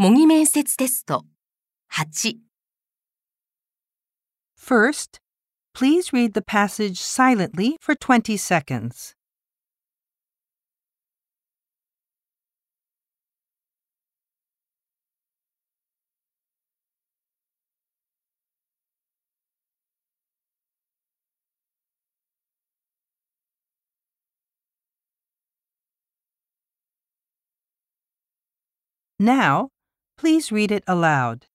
模擬面接テスト8 First, please read the passage silently for 20 seconds. Now, please read it aloud.